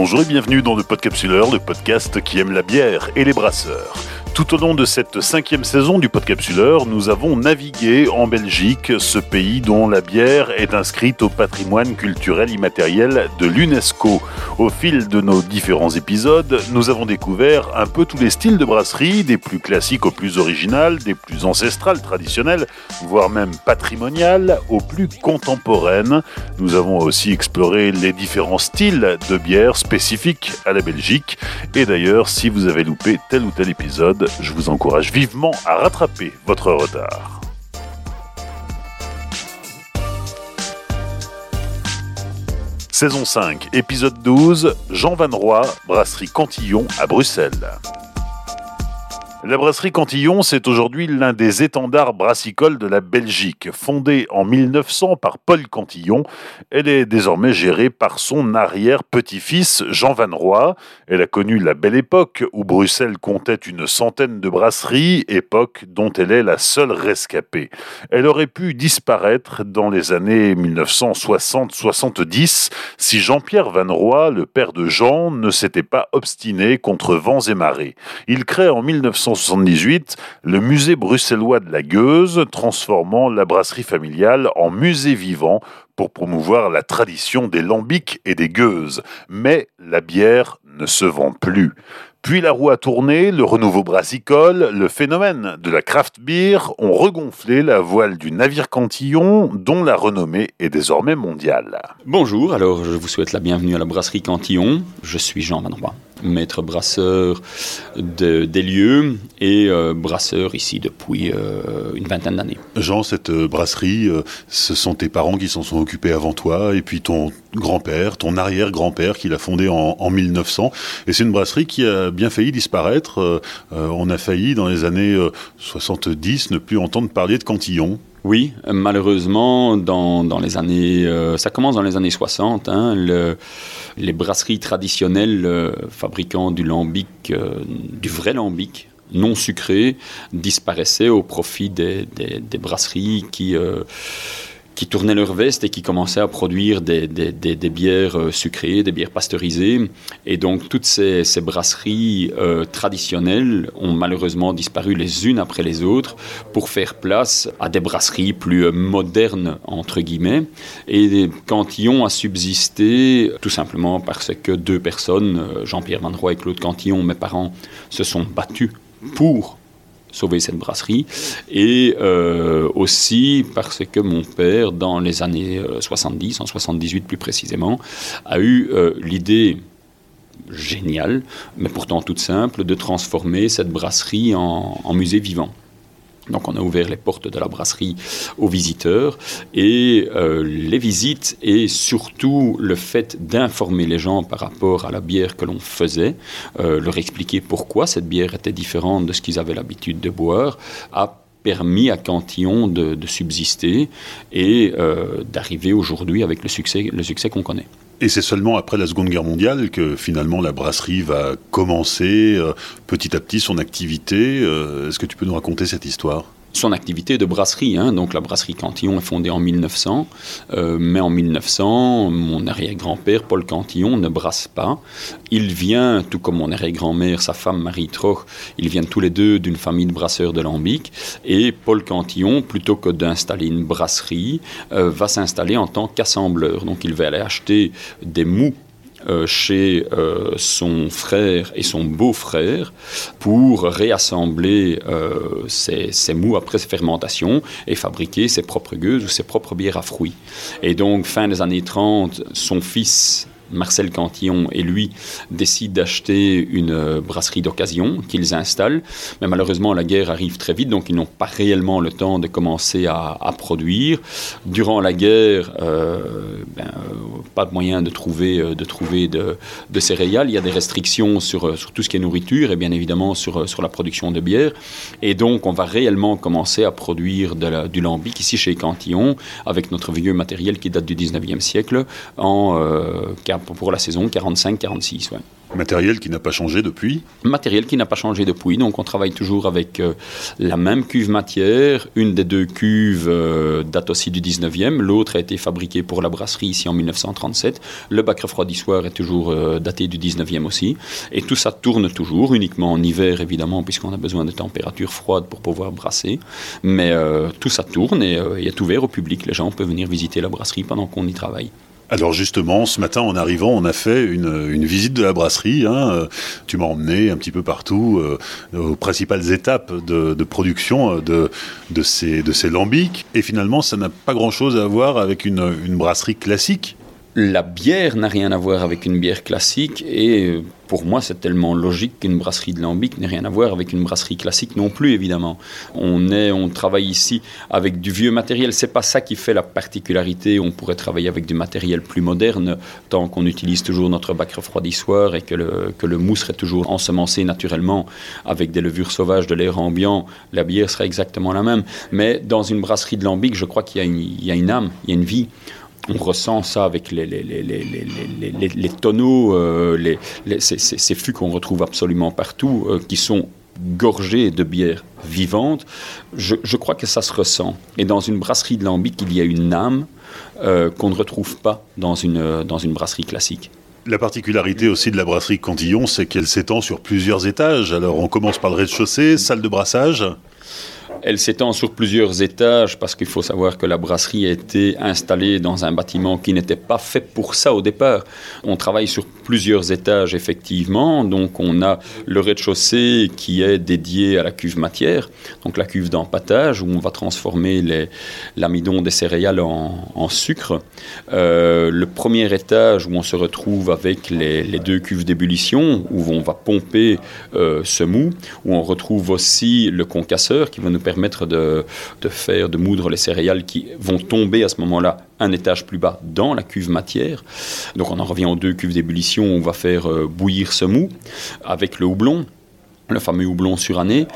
Bonjour et bienvenue dans le Podcapsuleur, le podcast qui aime la bière et les brasseurs. Tout au long de cette cinquième saison du Podcapsuleur, nous avons navigué en Belgique, ce pays dont la bière est inscrite au patrimoine culturel immatériel de l'UNESCO. Au fil de nos différents épisodes, nous avons découvert un peu tous les styles de brasserie, des plus classiques aux plus originales, des plus ancestrales, traditionnelles, voire même patrimoniales, aux plus contemporaines. Nous avons aussi exploré les différents styles de bière spécifiques à la Belgique. Et d'ailleurs, si vous avez loupé tel ou tel épisode, je vous encourage vivement à rattraper votre retard. Saison 5, épisode 12, Jean Van Roy, brasserie Cantillon à Bruxelles. La brasserie Cantillon, c'est aujourd'hui l'un des étendards brassicoles de la Belgique. Fondée en 1900 par Paul Cantillon, elle est désormais gérée par son arrière-petit-fils Jean Van Roy. Elle a connu la belle époque où Bruxelles comptait une centaine de brasseries, époque dont elle est la seule rescapée. Elle aurait pu disparaître dans les années 1960-70 si Jean-Pierre Van Roy, le père de Jean, ne s'était pas obstiné contre vents et marées. Il crée en 1900 1978 le musée bruxellois de la Gueuse, transformant la brasserie familiale en musée vivant pour promouvoir la tradition des lambics et des gueuses. Mais la bière ne se vend plus. Puis la roue a tourné, le renouveau brassicole, le phénomène de la craft beer ont regonflé la voile du navire Cantillon, dont la renommée est désormais mondiale. Bonjour, alors je vous souhaite la bienvenue à la brasserie Cantillon. Je suis Jean Van maître brasseur des lieux et euh, brasseur ici depuis euh, une vingtaine d'années. Jean, cette euh, brasserie, ce sont tes parents qui s'en sont occupés avant toi, et puis ton grand-père, ton arrière-grand-père qui l'a fondée en, en, 1900. Et c'est une brasserie qui a bien failli disparaître. on a failli, dans les années 70, ne plus entendre parler de Cantillon. Oui, malheureusement, dans, les années, euh, ça commence dans les années 60, hein, le, les brasseries traditionnelles euh, fabriquant du lambic, euh, du vrai lambic, non sucré, disparaissaient au profit des brasseries qui qui tournaient leur veste et qui commençaient à produire des, des, des, bières euh, sucrées, des bières pasteurisées. Et donc toutes ces, ces brasseries euh, traditionnelles ont malheureusement disparu les unes après les autres pour faire place à des brasseries plus euh, modernes, entre guillemets. Et Cantillon a subsisté tout simplement parce que deux personnes, Jean-Pierre Van Roy et Claude Cantillon, mes parents, se sont battus pour sauver cette brasserie. Et euh, aussi parce que mon père, dans les années 70, euh, en 78 plus précisément, a eu euh, l'idée géniale, mais pourtant toute simple, de transformer cette brasserie en musée vivant. Donc on a ouvert les portes de la brasserie aux visiteurs. Et euh, les visites et surtout le fait d'informer les gens par rapport à la bière que l'on faisait, euh, leur expliquer pourquoi cette bière était différente de ce qu'ils avaient l'habitude de boire, a permis à Cantillon de, subsister et euh, d'arriver aujourd'hui avec le succès, le succès qu'on connaît. Et c'est seulement après la Seconde Guerre mondiale que finalement la brasserie va commencer euh, petit à petit son activité. Euh, est-ce que tu peux nous raconter cette histoire? Son activité de brasserie. Hein. Donc la brasserie Cantillon est fondée en 1900, euh, mais en 1900, mon arrière-grand-père, Paul Cantillon, ne brasse pas. Il vient, tout comme mon arrière-grand-mère, sa femme Marie Troch, ils viennent tous les deux d'une famille de brasseurs de Lambic. Et Paul Cantillon, plutôt que d'installer une brasserie, euh, va s'installer en tant qu'assembleur. Donc il va aller acheter des mous chez euh, son frère et son beau-frère pour réassembler euh, ses, ses, mous après fermentation et fabriquer ses propres gueuses ou ses propres bières à fruits. Et donc, fin des années 30, son fils Marcel Cantillon et lui décident d'acheter une euh, brasserie d'occasion qu'ils installent. Mais malheureusement, la guerre arrive très vite, donc ils n'ont pas réellement le temps de commencer à, produire. Durant la guerre, euh, ben, euh, pas de moyen de trouver, de, trouver de, céréales. Il y a des restrictions sur, tout ce qui est nourriture et bien évidemment sur, sur la production de bière. Et donc, on va réellement commencer à produire du lambic ici chez Cantillon avec notre vieux matériel qui date du 19e siècle en pour la saison 45-46. Ouais. Matériel qui n'a pas changé depuis Matériel qui n'a pas changé depuis. Donc on travaille toujours avec euh, la même cuve matière. Une des deux cuves euh, date aussi du 19e. L'autre a été fabriquée pour la brasserie ici en 1937. Le bac refroidissoir est toujours euh, daté du 19e aussi. Et tout ça tourne toujours, uniquement en hiver évidemment, puisqu'on a besoin de températures froides pour pouvoir brasser. Mais tout ça tourne et il est ouvert au public. Les gens peuvent venir visiter la brasserie pendant qu'on y travaille. Alors justement, ce matin en arrivant, on a fait une, visite de la brasserie. Hein. Tu m'as emmené un petit peu partout euh, aux principales étapes de, production de, de, ces, de ces lambics. Et finalement, ça n'a pas grand-chose à voir avec une, une brasserie classique. La bière n'a rien à voir avec une bière classique et pour moi, c'est tellement logique qu'une brasserie de lambic n'ait rien à voir avec une brasserie classique non plus, évidemment. On, est, on travaille ici avec du vieux matériel. C'est pas ça qui fait la particularité. On pourrait travailler avec du matériel plus moderne, tant qu'on utilise toujours notre bac refroidissoir et que le, que le serait toujours ensemencé naturellement avec des levures sauvages de l'air ambiant. La bière serait exactement la même. Mais dans une brasserie de lambic, je crois qu'il y, y a une âme, il y a une vie on ressent ça avec les, les, tonneaux, euh, ces, fûts qu'on retrouve absolument partout, euh, qui sont gorgés de bière vivante. Je, crois que ça se ressent. Et dans une brasserie de lambic, il y a une âme euh, qu'on ne retrouve pas dans une, dans une brasserie classique. La particularité aussi de la brasserie Cantillon, c'est qu'elle s'étend sur plusieurs étages. Alors on commence par le rez-de-chaussée, salle de brassage. Elle s'étend sur plusieurs étages parce qu'il faut savoir que la brasserie a été installée dans un bâtiment qui n'était pas fait pour ça au départ. On travaille sur plusieurs étages effectivement. Donc on a le rez-de-chaussée qui est dédié à la cuve matière, donc la cuve d'empattage où on va transformer l'amidon des céréales en, sucre. Euh, le premier étage où on se retrouve avec les, deux cuves d'ébullition où on va pomper euh, ce mou, où on retrouve aussi le concasseur qui va nous permettre de, faire, de moudre les céréales qui vont tomber à ce moment-là un étage plus bas dans la cuve matière. Donc on en revient aux deux cuves d'ébullition, on va faire euh, bouillir ce mou avec le houblon le fameux houblon suranné,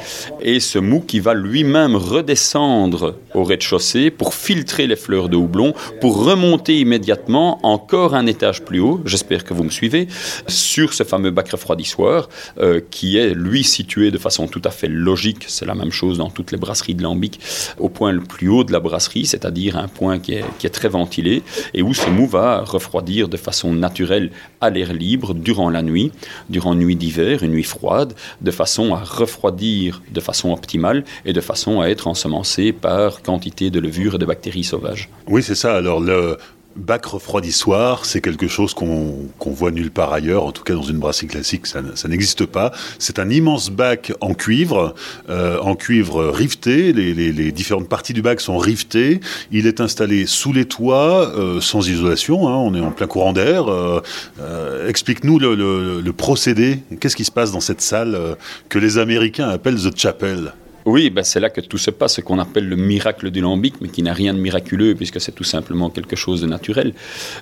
et ce mou qui va lui-même redescendre au rez-de-chaussée pour filtrer les fleurs de houblon, pour remonter immédiatement encore un étage plus haut, j'espère que vous me suivez, sur ce fameux bac refroidissoir euh, qui est lui situé de façon tout à fait logique, c'est la même chose dans toutes les brasseries de Lambic, au point le plus haut de la brasserie, c'est-à-dire un point qui est, qui est très ventilé, et où ce mou va refroidir de façon naturelle à l'air libre durant la nuit, durant une nuit d'hiver, une nuit froide, de façon façon à refroidir de façon optimale et de façon à être ensemencé par quantité de levures et de bactéries sauvages. Oui, c'est ça. Alors, le, bac refroidissoir, c'est quelque chose qu'on voit nulle part ailleurs, en tout cas dans une brasserie classique, ça, n'existe pas. C'est un immense bac en cuivre, euh, en cuivre riveté, les, différentes parties du bac sont rivetées, il est installé sous les toits, euh, sans isolation, hein. on est en plein courant d'air. Euh, explique-nous le, procédé, qu'est-ce qui se passe dans cette salle que les Américains appellent The Chapel? Oui, ben c'est là que tout se passe, ce qu'on appelle le miracle du lambic, mais qui n'a rien de miraculeux, puisque c'est tout simplement quelque chose de naturel.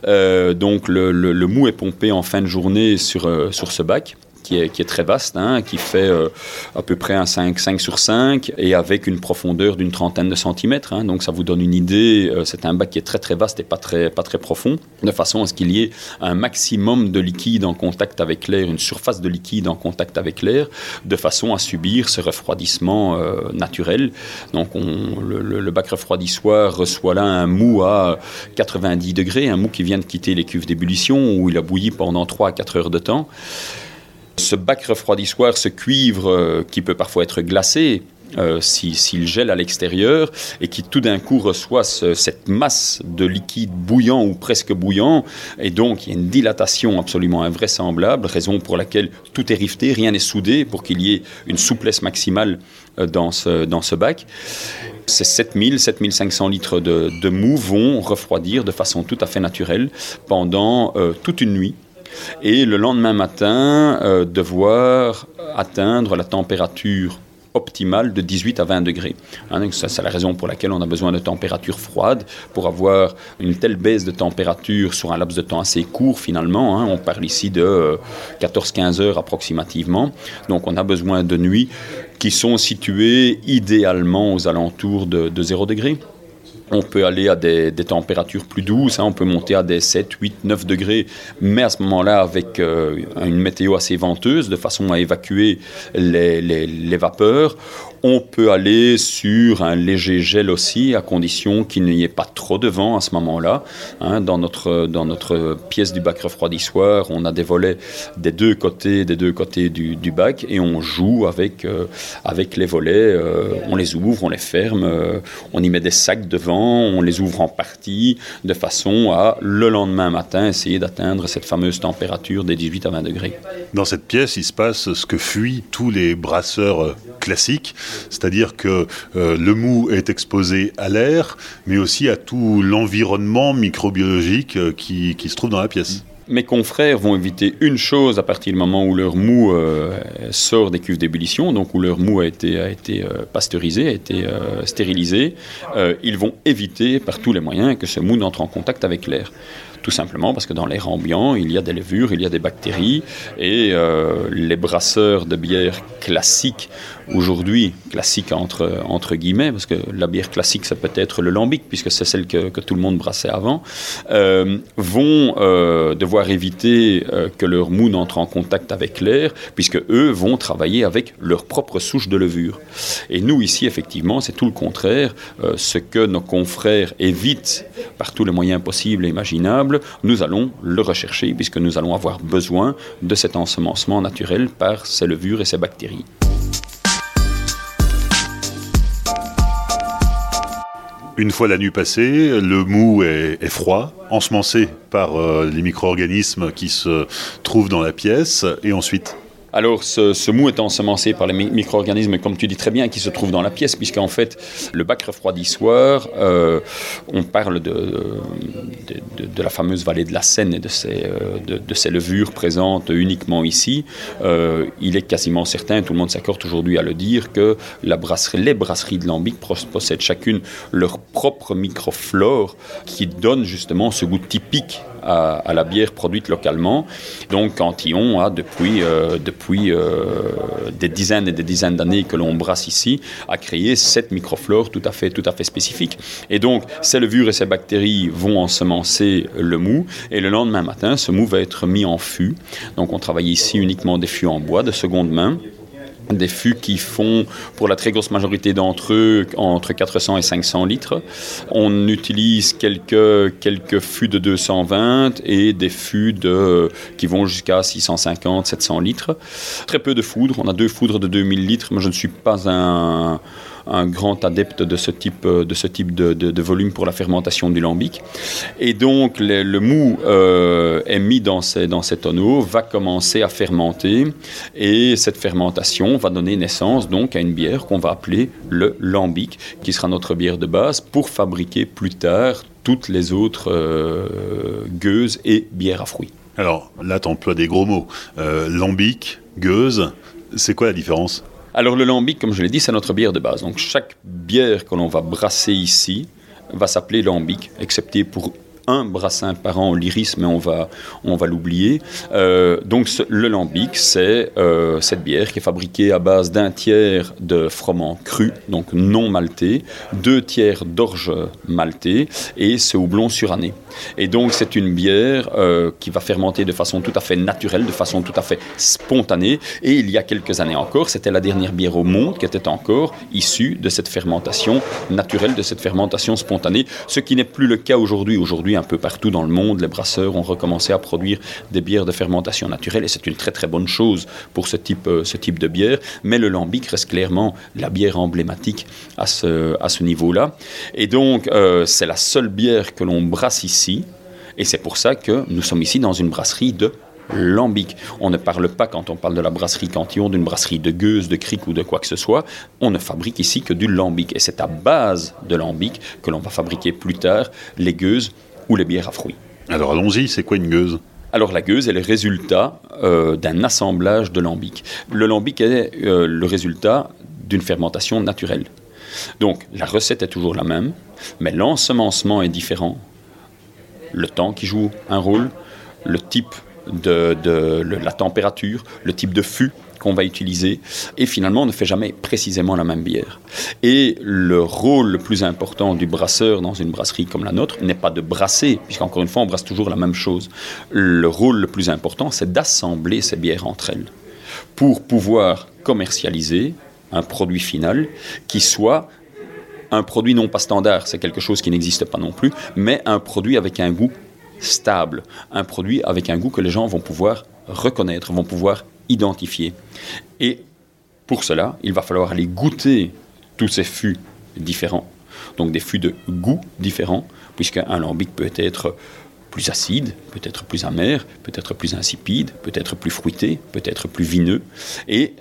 Euh, donc le, mou est pompé en fin de journée sur, euh, sur ce bac qui est, très vaste, hein, qui fait euh, à peu près un 5, 5 sur 5 et avec une profondeur d'une trentaine de centimètres. Hein. donc ça vous donne une idée. Euh, c'est un bac qui est très très vaste et pas très, pas très profond, de façon à ce qu'il y ait un maximum de liquide en contact avec l'air, une surface de liquide en contact avec l'air, de façon à subir ce refroidissement euh, naturel. Donc on, le, le, bac refroidissoir reçoit là un mou à 90 degrés, un mou qui vient de quitter les cuves d'ébullition où il a bouilli pendant 3 à 4 heures de temps. Ce bac refroidissoir, ce cuivre euh, qui peut parfois être glacé, euh, s'il gèle à l'extérieur et qui tout d'un coup reçoit cette masse de liquide bouillant ou presque bouillant et donc il y a une dilatation absolument invraisemblable, raison pour laquelle tout est rifté, rien n'est soudé pour qu'il y ait une souplesse maximale euh, dans ce, dans ce bac. Ces 7000, 7500 litres de, mou vont refroidir de façon tout à fait naturelle pendant toute une nuit et le lendemain matin euh, devoir atteindre la température optimale de 18 à 20 degrés. Hein, c'est la raison pour laquelle on a besoin de température froide pour avoir une telle baisse de température sur un laps de temps assez court finalement. Hein. on parle ici de 14-15 euh, heures approximativement. Donc on a besoin de nuits qui sont situées idéalement aux alentours de, de 0 degré. On peut aller à des, températures plus douces, hein. on peut monter à des 7, 8, 9 degrés, mais à ce moment-là avec euh, une météo assez venteuse, de façon à évacuer les, les vapeurs. On peut aller sur un léger gel aussi, à condition qu'il n'y ait pas trop de vent à ce moment-là. Hein. dans, notre, dans notre pièce du bac refroidissoir, on a des volets des deux côtés, des deux côtés du, bac et on joue avec, euh, avec les volets. Euh, on les ouvre, on les ferme, euh, on y met des sacs devant, on les ouvre en partie de façon à, le lendemain matin, essayer d'atteindre cette fameuse température des 18 à 20 degrés. Dans cette pièce, il se passe ce que fuient tous les brasseurs classiques c'est-à-dire que euh, le mou est exposé à l'air, mais aussi à tout l'environnement microbiologique euh, qui, se trouve dans la pièce mes confrères vont éviter une chose à partir du moment où leur mou euh, sort des cuves d'ébullition, donc où leur mou a été, a été pasteurisé, a été stérilisé. ils vont éviter par tous les moyens que ce mou n'entre en contact avec l'air. Tout simplement parce que dans l'air ambiant, il y a des levures, il y a des bactéries, et les brasseurs de bière classiques aujourd'hui, classique entre, entre guillemets, parce que la bière classique, ça peut être le lambic, puisque c'est celle que, tout le monde brassait avant, euh, vont euh, devoir éviter euh, que leur mou n'entre en contact avec l'air, puisque eux vont travailler avec leur propre souche de levure. Et nous, ici, effectivement, c'est tout le contraire. ce que nos confrères évitent par tous les moyens possibles et imaginables, nous allons le rechercher, puisque nous allons avoir besoin de cet ensemencement naturel par ces levures et ces bactéries. Une fois la nuit passée, le mou est, froid, ensemencé par euh, les micro-organismes qui se trouvent dans la pièce, et ensuite alors, ce, mou est ensemencé par les micro-organismes, comme tu dis très bien, qui se trouvent dans la pièce, puisqu'en fait, le bac refroidissoir, euh, on parle de, la fameuse vallée de la Seine et de ces, euh, levures présentes uniquement ici. Euh, il est quasiment certain, tout le monde s'accorde aujourd'hui à le dire, que les brasseries de Lambic possèdent chacune leur propre microflore qui donne justement ce goût typique à, la bière produite localement. Donc Cantillon a depuis, euh, depuis euh, des dizaines et des dizaines d'années que l'on brasse ici, a créé cette microflore tout à fait, tout à fait spécifique. Et donc ces levures et ces bactéries vont ensemencer le mou et le lendemain matin, ce mou va être mis en fût. Donc on travaille ici uniquement des fûts en bois de seconde main des fûts qui font, pour la très grosse majorité d'entre eux, entre 400 et 500 litres. On utilise quelques, quelques fûts de 220 et des fûts de, qui vont jusqu'à 650, 700 litres. Très peu de foudre. On a deux foudres de 2000 litres, mais je ne suis pas un un grand adepte de ce type type de, volume pour la fermentation du lambic. Et donc le, mou euh, est mis dans ces, dans tonneaux, va commencer à fermenter et cette fermentation va donner naissance donc à une bière qu'on va appeler le lambic, qui sera notre bière de base pour fabriquer plus tard toutes les autres euh, gueuses et bières à fruits. Alors là, tu emploies des gros mots. Euh, lambic, gueuse, c'est quoi la différence? Alors le lambic, comme je l'ai dit, c'est notre bière de base. Donc chaque bière que l'on va brasser ici va s'appeler lambic, excepté pour un brassin par an, l'iris, mais on va, on va l'oublier. Euh, donc le lambic, c'est euh, cette bière qui est fabriquée à base d'un tiers de froment cru, donc non malté, deux tiers d'orge malté et ce houblon suranné. Et donc c'est une bière euh, qui va fermenter de façon tout à fait naturelle, de façon tout à fait spontanée. Et il y a quelques années encore, c'était la dernière bière au monde qui était encore issue de cette fermentation naturelle, de cette fermentation spontanée, ce qui n'est plus le cas aujourd'hui. Aujourd'hui, un peu partout dans le monde, les brasseurs ont recommencé à produire des bières de fermentation naturelle et c'est une très très bonne chose pour ce type, euh, ce type de bière. Mais le lambic reste clairement la bière emblématique à ce, à ce niveau-là. Et donc, euh, c'est la seule bière que l'on brasse ici et c'est pour ça que nous sommes ici dans une brasserie de lambic. On ne parle pas, quand on parle de la brasserie Cantillon, d'une brasserie de gueuse, de cric ou de quoi que ce soit. On ne fabrique ici que du lambic. Et c'est à base de lambic que l'on va fabriquer plus tard les gueuses ou les bières à fruits. Alors allons-y, c'est quoi une gueuse? Alors la gueuse est le résultat euh, d'un assemblage de lambic. Le lambic est euh, le résultat d'une fermentation naturelle. Donc la recette est toujours la même, mais l'ensemencement est différent le temps qui joue un rôle, le type de, de la température, le type de fût qu'on va utiliser, et finalement on ne fait jamais précisément la même bière. Et le rôle le plus important du brasseur dans une brasserie comme la nôtre n'est pas de brasser, puisqu'encore une fois on brasse toujours la même chose. Le rôle le plus important c'est d'assembler ces bières entre elles pour pouvoir commercialiser un produit final qui soit un produit non pas standard, c'est quelque chose qui n'existe pas non plus, mais un produit avec un goût stable, un produit avec un goût que les gens vont pouvoir reconnaître, vont pouvoir identifier. Et pour cela, il va falloir aller goûter tous ces fûts différents, donc des fûts de goût différents, puisqu'un lambic peut être plus acide, peut-être plus amer, peut-être plus insipide, peut-être plus fruité, peut-être plus vineux. Et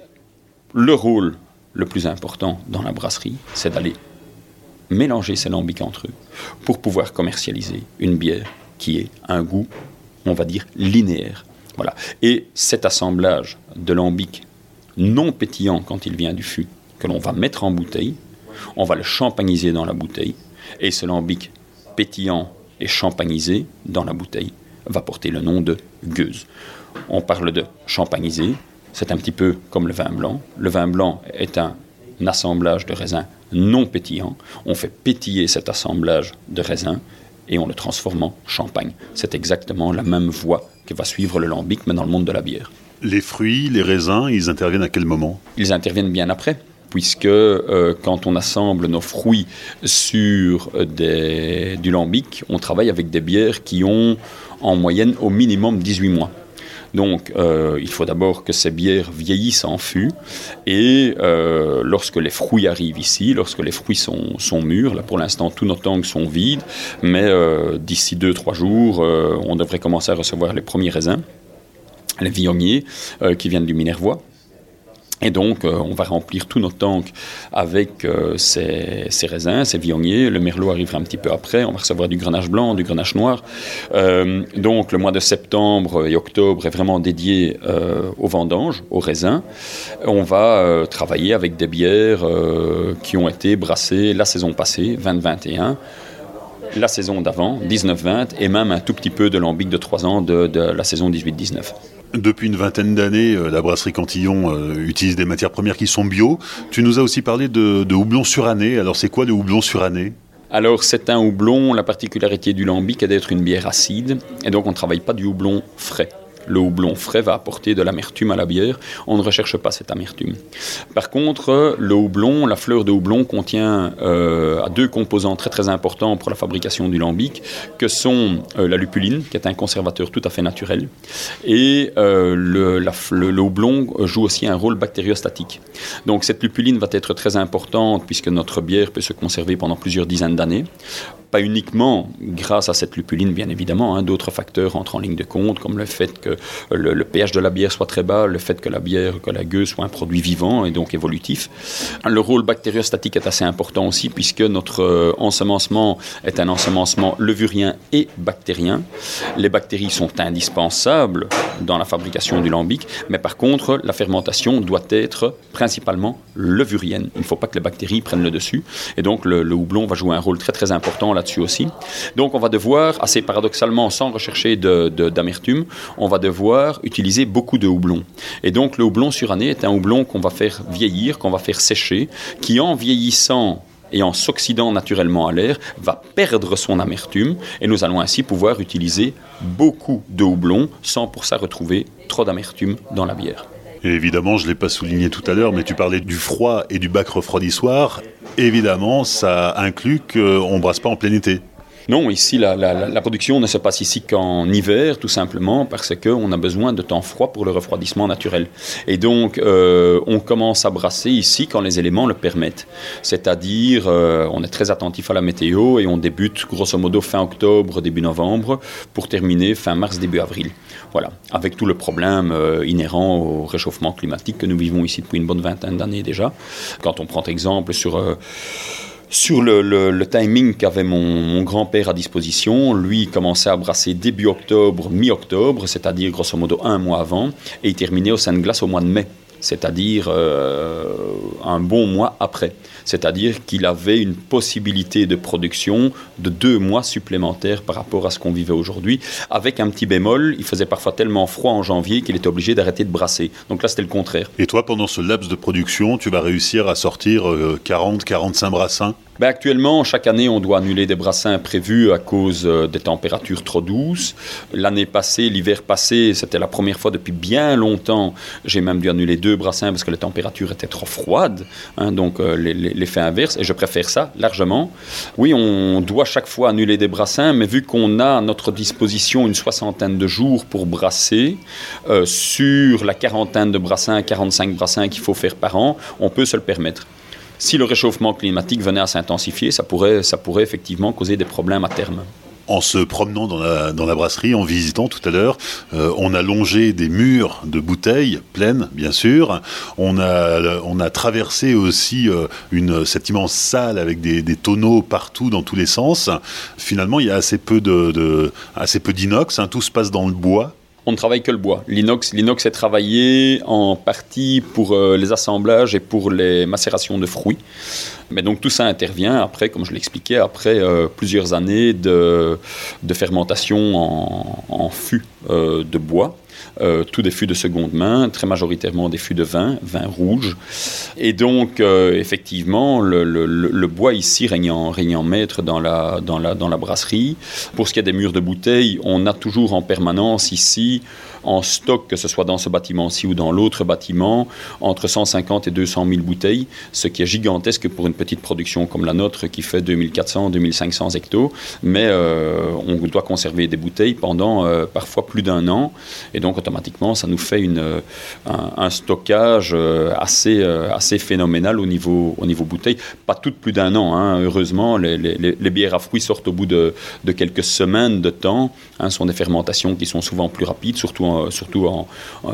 le rôle le plus important dans la brasserie, c'est d'aller mélanger ces lambics entre eux pour pouvoir commercialiser une bière qui ait un goût, on va dire, linéaire. Et cet assemblage de lambic non pétillant quand il vient du fût, que l'on va mettre en bouteille, on va le champagniser dans la bouteille, et ce lambic pétillant et champagnisé dans la bouteille va porter le nom de gueuse. On parle de champagnisé, c'est un petit peu comme le vin blanc. Le vin blanc est un assemblage de raisins non pétillant. On fait pétiller cet assemblage de raisins et on le transforme en champagne. C'est exactement la même voie que va suivre le lambic, mais dans le monde de la bière. Les fruits, les raisins, ils interviennent à quel moment? Ils interviennent bien après puisque euh, quand on assemble nos fruits sur des, du lambic, on travaille avec des bières qui ont en moyenne au minimum 18 mois. Donc, euh, il faut d'abord que ces bières vieillissent en fût. Et euh, lorsque les fruits arrivent ici, lorsque les fruits sont, mûrs, là pour l'instant, tous nos tanks sont vides, mais euh, d'ici 2-3 jours, on devrait commencer à recevoir les premiers raisins les viogniers qui viennent du Minervois. Et donc, euh, on va remplir tous nos tanks avec euh, ces, raisins, ces viogniers. Le merlot arrivera un petit peu après. On va recevoir du grenache blanc, du grenache noir. Euh, donc, le mois de septembre et octobre est vraiment dédié aux vendanges, aux raisins. On va travailler avec des bières qui ont été brassées la saison passée, 2021 la saison d'avant, 19-20, et même un tout petit peu de lambic de 3 ans de, de la saison 18-19. Depuis une vingtaine d'années, euh, la brasserie Cantillon euh, utilise des matières premières qui sont bio. Tu nous as aussi parlé de, de houblon suranné. Alors c'est quoi le houblon suranné? Alors c'est un houblon, la particularité du lambic est d'être une bière acide, et donc on ne travaille pas du houblon frais le houblon frais va apporter de l'amertume à la bière. On ne recherche pas cette amertume. Par contre, le houblon, la fleur de houblon contient euh, deux composants très très importants pour la fabrication du lambic, que sont euh, la lupuline, qui est un conservateur tout à fait naturel, et euh, le, le, houblon joue aussi un rôle bactériostatique. Donc cette lupuline va être très importante puisque notre bière peut se conserver pendant plusieurs dizaines d'années pas uniquement grâce à cette lupuline, bien évidemment. Hein, d'autres facteurs entrent en ligne de compte, comme le fait que le, pH de la bière soit très bas, le fait que la bière, que la gueuse soit un produit vivant et donc évolutif. Le rôle bactériostatique est assez important aussi, puisque notre euh, ensemencement est un ensemencement levurien et bactérien. Les bactéries sont indispensables dans la fabrication du lambic, mais par contre, la fermentation doit être principalement levurienne. Il ne faut pas que les bactéries prennent le dessus, et donc le houblon va jouer un rôle très très important là-dessus aussi. Donc on va devoir, assez paradoxalement, sans rechercher d'amertume, on va devoir utiliser beaucoup de houblon. Et donc le houblon suranné est un houblon qu'on va faire vieillir, qu'on va faire sécher, qui en vieillissant et en s'oxydant naturellement à l'air, va perdre son amertume et nous allons ainsi pouvoir utiliser beaucoup de houblon sans pour ça retrouver trop d'amertume dans la bière. Et évidemment, je ne l'ai pas souligné tout à l'heure, mais tu parlais du froid et du bac refroidissoir. Évidemment, ça inclut qu'on ne brasse pas en plein été. Non, ici, la, production ne se passe ici qu'en hiver, tout simplement parce qu'on a besoin de temps froid pour le refroidissement naturel. Et donc, euh, on commence à brasser ici quand les éléments le permettent. C'est-à-dire, euh, on est très attentif à la météo et on débute grosso modo fin octobre, début novembre, pour terminer fin mars, début avril. Voilà, avec tout le problème euh, inhérent au réchauffement climatique que nous vivons ici depuis une bonne vingtaine d'années déjà. Quand on prend exemple sur sur le, timing qu'avait mon, grand-père à disposition, lui commençait à brasser début octobre, mi-octobre, c'est-à-dire grosso modo un mois avant, et il terminait au sein de glace au mois de mai c'est-à-dire euh, un bon mois après. C'est-à-dire qu'il avait une possibilité de production de deux mois supplémentaires par rapport à ce qu'on vivait aujourd'hui, avec un petit bémol, il faisait parfois tellement froid en janvier qu'il était obligé d'arrêter de brasser. Donc là, c'était le contraire. Et toi, pendant ce laps de production, tu vas réussir à sortir 40-45 euh, brassins? Ben actuellement, chaque année, on doit annuler des brassins prévus à cause euh, des températures trop douces. L'année passée, l'hiver passé, c'était la première fois depuis bien longtemps. J'ai même dû annuler deux brassins parce que les températures étaient trop froides. Hein, donc euh, l'effet inverse. Et je préfère ça largement. Oui, on doit chaque fois annuler des brassins, mais vu qu'on a à notre disposition une soixantaine de jours pour brasser, euh, sur la quarantaine de brassins, 45 brassins qu'il faut faire par an, on peut se le permettre si le réchauffement climatique venait à s'intensifier, ça pourrait, ça pourrait effectivement causer des problèmes à terme en se promenant dans la, brasserie, en visitant tout à l'heure, euh, on a longé des murs de bouteilles pleines, bien sûr. On a, on a traversé aussi euh, une, cette immense salle avec des, des, tonneaux partout dans tous les sens. Finalement, il y a assez peu de, assez peu d'inox. Hein. tout se passe dans le bois on ne travaille que le bois. L'inox, l'inox est travaillé en partie pour euh, les assemblages et pour les macérations de fruits. Mais donc tout ça intervient après, comme je l'expliquais, après euh, plusieurs années de, fermentation en, fût euh, de bois. Euh, tous des fûts de seconde main, très majoritairement des fûts de vin, vin rouge. Et donc, euh, effectivement, le, bois ici règne en, maître dans la, brasserie. Pour ce qui est des murs de bouteilles, on a toujours en permanence ici en stock, que ce soit dans ce bâtiment-ci ou dans l'autre bâtiment, entre 150 et 200 000 bouteilles, ce qui est gigantesque pour une petite production comme la nôtre qui fait 2400, 2500 hectos. Mais euh, on doit conserver des bouteilles pendant parfois plus d'un an. Et donc, automatiquement, ça nous fait une, un, stockage euh, assez, assez phénoménal au niveau, au niveau bouteilles. Pas toutes plus d'un an, hein. heureusement. Les, bières à fruits sortent au bout de, quelques semaines de temps. Hein, ce sont des fermentations qui sont souvent plus rapides, surtout surtout en,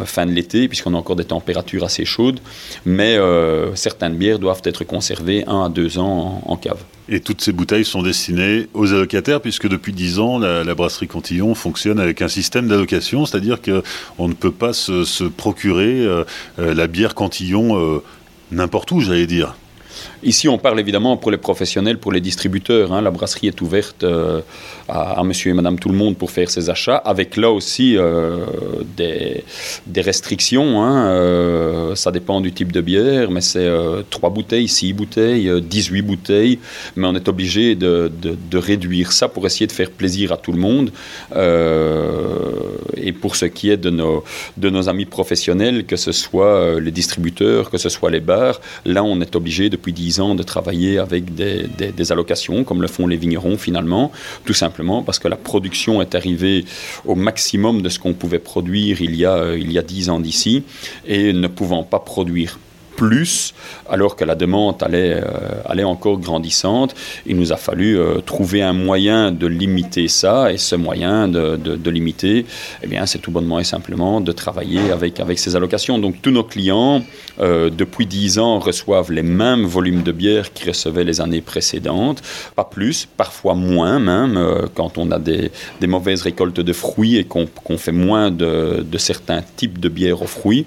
fin de l'été, puisqu'on a encore des températures assez chaudes. Mais euh, certaines bières doivent être conservées un à deux ans en, cave. Et toutes ces bouteilles sont destinées aux allocataires, puisque depuis dix ans, la, brasserie Cantillon fonctionne avec un système d'allocation, c'est-à-dire qu'on ne peut pas se, procurer euh, euh, la bière Cantillon n'importe où, j'allais dire. Ici, on parle évidemment pour les professionnels, pour les distributeurs. Hein. La brasserie est ouverte euh, à, monsieur et madame tout le monde pour faire ses achats, avec là aussi euh, des, restrictions. Hein. Euh, ça dépend du type de bière, mais c'est 3 bouteilles, 6 bouteilles, 18 bouteilles. Mais on est obligé de, réduire ça pour essayer de faire plaisir à tout le monde. et pour ce qui est de nos, amis professionnels, que ce soit les distributeurs, que ce soit les bars, là, on est obligé depuis 10 de travailler avec des, allocations, comme le font les vignerons finalement, tout simplement parce que la production est arrivée au maximum de ce qu'on pouvait produire il y a, euh, il y a 10 ans d'ici, et ne pouvant pas produire plus, alors que la demande allait, euh, allait encore grandissante. Il nous a fallu euh, trouver un moyen de limiter ça, et ce moyen de, de, limiter, eh bien, c'est tout bonnement et simplement de travailler avec, avec ces allocations. Donc tous nos clients, euh, depuis 10 ans, reçoivent les mêmes volumes de bière qu'ils recevaient les années précédentes, pas plus, parfois moins même, quand on a des, des, mauvaises récoltes de fruits et qu'on fait moins de, de, certains types de bières aux fruits.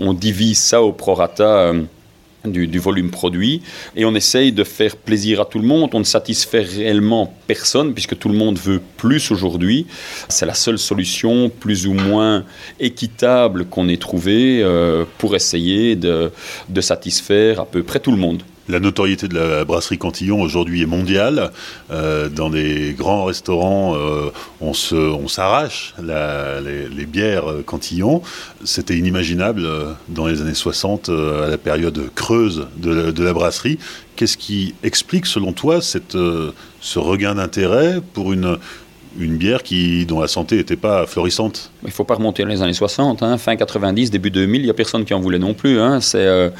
On, divise ça au prorata euh, du, volume produit et on essaye de faire plaisir à tout le monde. On ne satisfait réellement personne puisque tout le monde veut plus aujourd'hui. C'est la seule solution plus ou moins équitable qu'on ait trouvée euh, pour essayer de satisfaire à peu près tout le monde. La notoriété de la brasserie Cantillon aujourd'hui est mondiale. Euh, dans des grands restaurants, euh, on, s'arrache les, bières Cantillon. C'était inimaginable euh, dans les années 60, à la période creuse de la, brasserie. Qu'est-ce qui explique, selon toi, ce regain d'intérêt pour une, une bière qui, dont la santé n'était pas florissante? Il ne faut pas remonter dans les années 60, hein. fin 90, début 2000, il n'y a personne qui en voulait non plus. Hein. C'est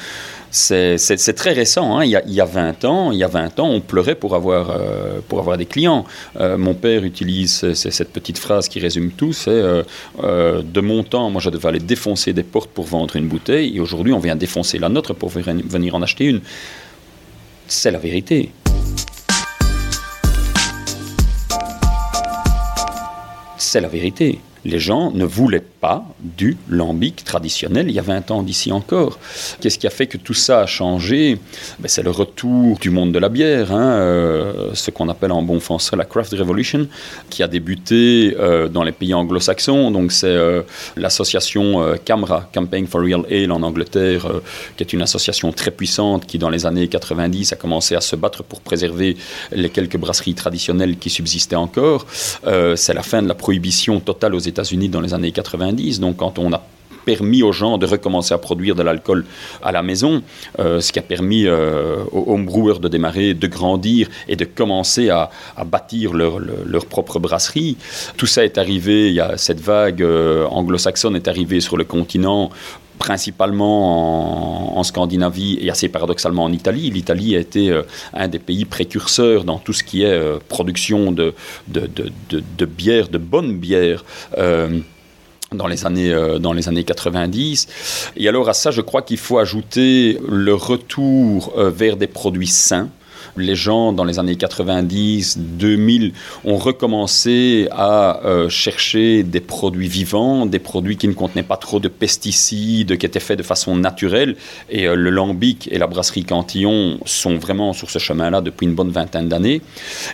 c'est très récent. Hein. Il, y a, il, y a, 20 ans, il y a 20 ans, on pleurait pour avoir, euh, pour avoir des clients. Euh, mon père utilise cette petite phrase qui résume tout. C'est euh, de mon temps, moi, je devais aller défoncer des portes pour vendre une bouteille, et aujourd'hui, on vient défoncer la nôtre pour venir en acheter une. C'est la vérité. C'est la vérité. Les gens ne voulaient pas du lambic traditionnel il y a 20 ans d'ici encore. Qu'est-ce qui a fait que tout ça a changé? Ben, C'est le retour du monde de la bière, hein, euh, ce qu'on appelle en bon français la Craft Revolution, qui a débuté euh, dans les pays anglo-saxons. Donc c'est euh, l'association CAMRA, Campaign for Real Ale en Angleterre, qui est une association très puissante qui dans les années 90 a commencé à se battre pour préserver les quelques brasseries traditionnelles qui subsistaient encore. c'est la fin de la prohibition totale aux États États-Unis dans les années 90. Donc quand on a permis aux gens de recommencer à produire de l'alcool à la maison, euh, ce qui a permis euh, aux homebrewers de démarrer, de grandir et de commencer à, bâtir leur, propre brasserie. Tout ça est arrivé, il y a cette vague euh, anglo-saxonne est arrivée sur le continent principalement en, Scandinavie et assez paradoxalement en Italie. L'Italie a été un des pays précurseurs dans tout ce qui est production de, bière, de bonne bière. Dans les, années, dans les années 90. Et alors à ça, je crois qu'il faut ajouter le retour vers des produits sains les gens dans les années 90, 2000 ont recommencé à euh, chercher des produits vivants, des produits qui ne contenaient pas trop de pesticides, qui étaient faits de façon naturelle. Et euh, le Lambic et la brasserie Cantillon sont vraiment sur ce chemin-là depuis une bonne vingtaine d'années.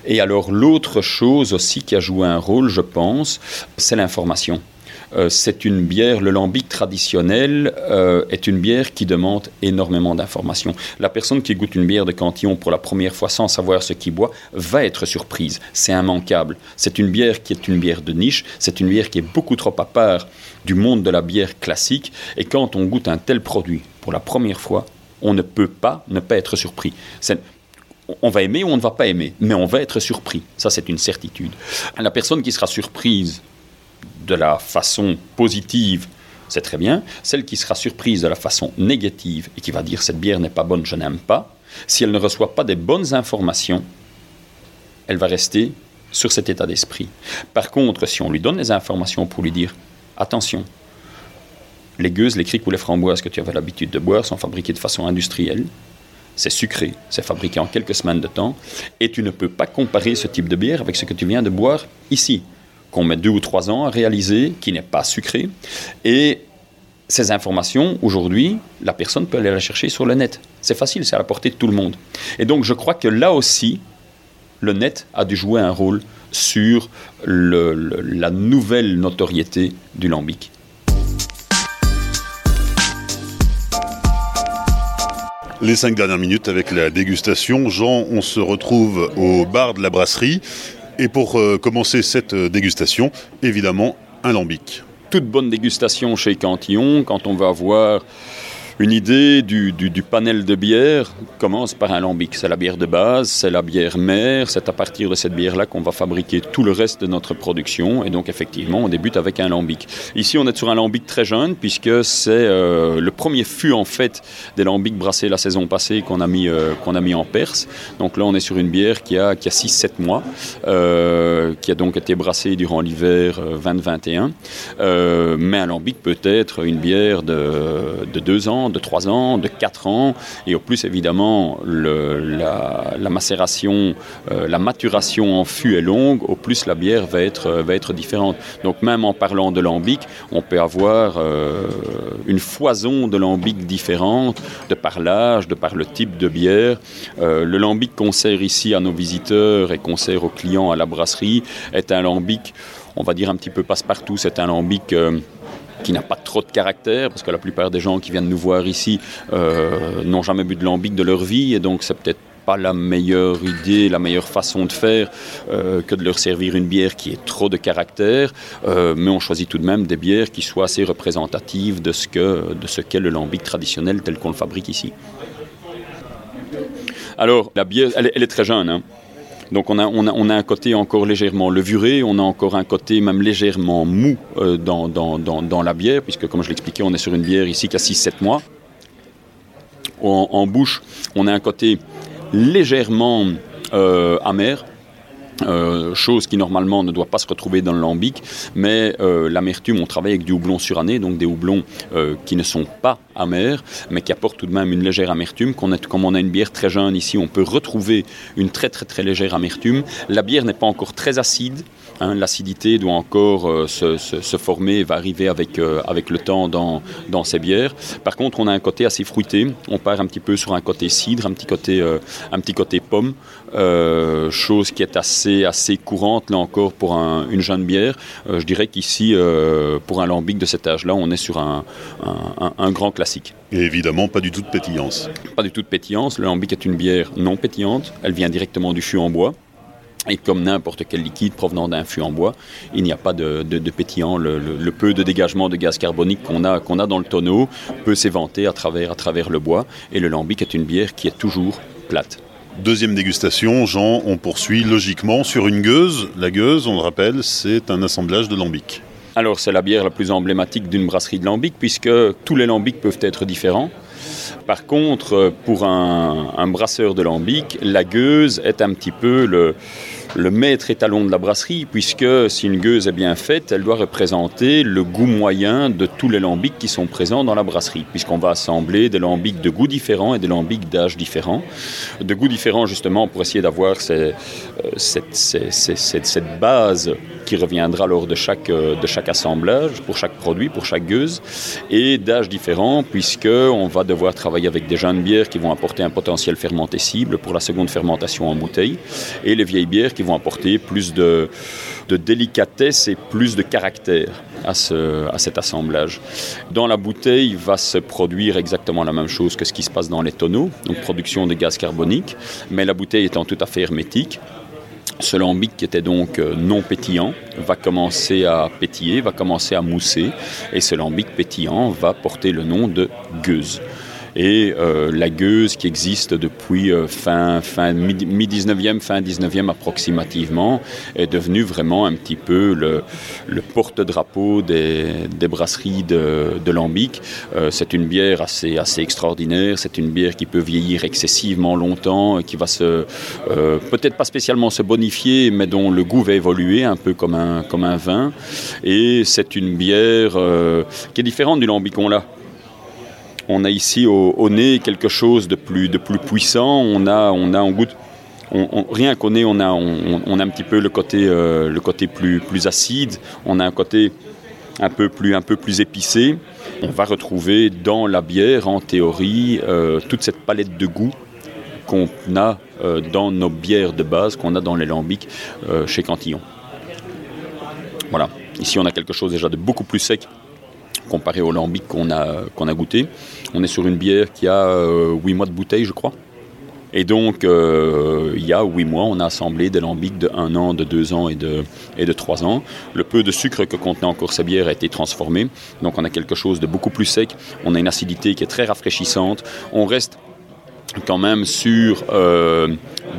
Et alors l'autre chose aussi qui a joué un rôle, je pense, c'est l'information. Euh, c'est une bière, le lambic traditionnel euh, est une bière qui demande énormément d'informations. La personne qui goûte une bière de Cantillon pour la première fois sans savoir ce qu'il boit va être surprise. C'est immanquable. C'est une bière qui est une bière de niche, c'est une bière qui est beaucoup trop à part du monde de la bière classique. Et quand on goûte un tel produit pour la première fois, on ne peut pas ne pas être surpris. on va aimer ou on ne va pas aimer, mais on va être surpris. Ça, c'est une certitude. La personne qui sera surprise de la façon positive, c'est très bien. Celle qui sera surprise de la façon négative et qui va dire cette bière n'est pas bonne, je n'aime pas, si elle ne reçoit pas des bonnes informations, elle va rester sur cet état d'esprit. Par contre, si on lui donne les informations pour lui dire attention, les gueuses, les criques ou les framboises que tu avais l'habitude de boire sont fabriquées de façon industrielle, c'est sucré, c'est fabriqué en quelques semaines de temps, et tu ne peux pas comparer ce type de bière avec ce que tu viens de boire ici qu'on met deux ou trois ans à réaliser, qui n'est pas sucré. Et ces informations, aujourd'hui, la personne peut aller les chercher sur le net. C'est facile, c'est à la portée de tout le monde. Et donc je crois que là aussi, le net a dû jouer un rôle sur la nouvelle notoriété du lambic. Les cinq dernières minutes avec la dégustation. Jean, on se retrouve au bar de la brasserie. Et pour euh, commencer cette euh, dégustation, évidemment, un lambic. Toute bonne dégustation chez Cantillon, quand on va voir une idée du, panel de bière commence par un lambic. C'est la bière de base, c'est la bière mère, c'est à partir de cette bière-là qu'on va fabriquer tout le reste de notre production. Et donc, effectivement, on débute avec un lambic. Ici, on est sur un lambic très jeune, puisque c'est euh, le premier fût, en fait, des lambics brassés la saison passée qu'on a, mis, euh, a mis en Perse. Donc là, on est sur une bière qui a, qui a 6-7 mois, euh, qui a donc été brassée durant l'hiver 2021. mais un lambic peut être une bière de, de 2 ans, de 3 ans, de 4 ans, et au plus évidemment la, macération, euh, la maturation en fût est longue, au plus la bière va être, va être différente. Donc même en parlant de lambic, on peut avoir euh, une foison de lambic différentes, de par l'âge, de par le type de bière. Euh, le lambic qu'on sert ici à nos visiteurs et qu'on sert aux clients à la brasserie est un lambic, on va dire un petit peu passe-partout, c'est un lambic qui n'a pas trop de caractère, parce que la plupart des gens qui viennent nous voir ici euh, n'ont jamais bu de lambic de leur vie, et donc c'est peut-être pas la meilleure idée, la meilleure façon de faire euh, que de leur servir une bière qui ait trop de caractère, euh, mais on choisit tout de même des bières qui soient assez représentatives de ce que de ce qu'est le lambic traditionnel tel qu'on le fabrique ici. Alors, la bière, elle, elle est très jeune. Hein. Donc on a, un côté encore légèrement levuré, on a encore un côté même légèrement mou euh, dans, la bière, puisque comme je l'expliquais, on est sur une bière ici qui a 6-7 mois. En, bouche, on a un côté légèrement euh, amer, euh, chose qui normalement ne doit pas se retrouver dans le lambic, mais euh, l'amertume, on travaille avec du houblon suranné, donc des houblons euh, qui ne sont pas amers, mais qui apportent tout de même une légère amertume. Qu'on comme on a une bière très jeune ici, on peut retrouver une très très très légère amertume. La bière n'est pas encore très acide, Hein, l'acidité doit encore euh, se, former, va arriver avec, euh, avec le temps dans, dans ces bières. Par contre, on a un côté assez fruité. On part un petit peu sur un côté cidre, un petit côté, euh, un petit côté pomme, chose qui est assez, assez courante là encore pour une jeune bière. je dirais qu'ici, pour un lambic de cet âge-là, on est sur un, un, grand classique. Et évidemment, pas du tout de pétillance. Pas du tout de pétillance. Le lambic est une bière non pétillante. Elle vient directement du fût en bois. Et comme n'importe quel liquide provenant d'un fût en bois, il n'y a pas de, pétillant. Le, peu de dégagement de gaz carbonique qu'on a, qu'on a dans le tonneau peut s'éventer à travers, à travers le bois. Et le lambic est une bière qui est toujours plate. Deuxième dégustation, Jean, on poursuit logiquement sur une gueuse. La gueuse, on le rappelle, c'est un assemblage de lambic. Alors c'est la bière la plus emblématique d'une brasserie de lambic puisque tous les lambics peuvent être différents. Par contre, pour un, un brasseur de lambic, la gueuse est un petit peu le, le maître étalon de la brasserie, puisque si une gueuse est bien faite, elle doit représenter le goût moyen de tous les lambics qui sont présents dans la brasserie, puisqu'on va assembler des lambics de goûts différents et des lambics d'âge différents. De goûts différents, justement, pour essayer d'avoir euh, cette, cette, base qui reviendra lors de chaque, euh, de chaque assemblage, pour chaque produit, pour chaque gueuse, et d'âge différents, puisqu'on va devoir travailler avec des jeunes bières qui vont apporter un potentiel fermenté cible pour la seconde fermentation en bouteille, et les vieilles bières qui vont apporter plus de, délicatesse et plus de caractère à, ce, à cet assemblage. Dans la bouteille va se produire exactement la même chose que ce qui se passe dans les tonneaux, donc production de gaz carbonique, mais la bouteille étant tout à fait hermétique. Ce lambic qui était donc euh, non pétillant va commencer à pétiller, va commencer à mousser, et ce lambic pétillant va porter le nom de gueuse et euh, la gueuse qui existe depuis euh, fin, fin mi-19e, fin 19e approximativement, est devenue vraiment un petit peu le, porte-drapeau des, brasseries de, de Lambic. Euh, c'est une bière assez, extraordinaire, c'est une bière qui peut vieillir excessivement longtemps, qui va peut-être pas spécialement se bonifier, mais dont le goût va évoluer un peu comme un, comme un vin. Et c'est une bière qui est différente du Lambic. On l'a on a ici au, nez quelque chose de plus, de plus puissant. On a, on a, goûte, rien qu'au nez, on a, on, a un petit peu le côté, euh, le côté plus, plus acide. On a un côté un peu plus, un peu plus épicé. On va retrouver dans la bière, en théorie, euh, toute cette palette de goût qu'on a euh, dans nos bières de base, qu'on a dans les lambics chez Cantillon. Voilà. Ici, on a quelque chose déjà de beaucoup plus sec comparé au lambic qu'on a, qu'on a goûté. On est sur une bière qui a 8 euh, mois de bouteille, je crois. Et donc, euh, il y a 8 mois, on a assemblé des lambics de 1 an, de 2 ans et de, et de 3 ans. Le peu de sucre que contenait encore ces bières a été transformé. Donc, on a quelque chose de beaucoup plus sec. On a une acidité qui est très rafraîchissante. On reste quand même sur euh,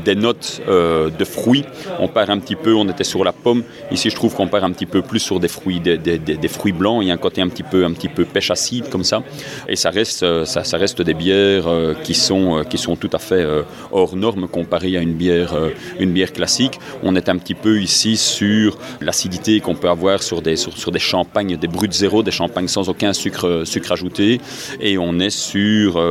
des notes euh, de fruits. On part un petit peu, on était sur la pomme. Ici, je trouve qu'on part un petit peu plus sur des fruits, des, fruits blancs. Il y a un côté un petit peu, un petit peu pêche acide comme ça. Et ça reste, euh, ça, reste des bières qui sont, qui sont tout à fait hors normes comparées à une bière, une bière classique. On est un petit peu ici sur l'acidité qu'on peut avoir sur des, sur, des champagnes, des bruts zéro, des champagnes sans aucun sucre, sucre ajouté. Et on est sur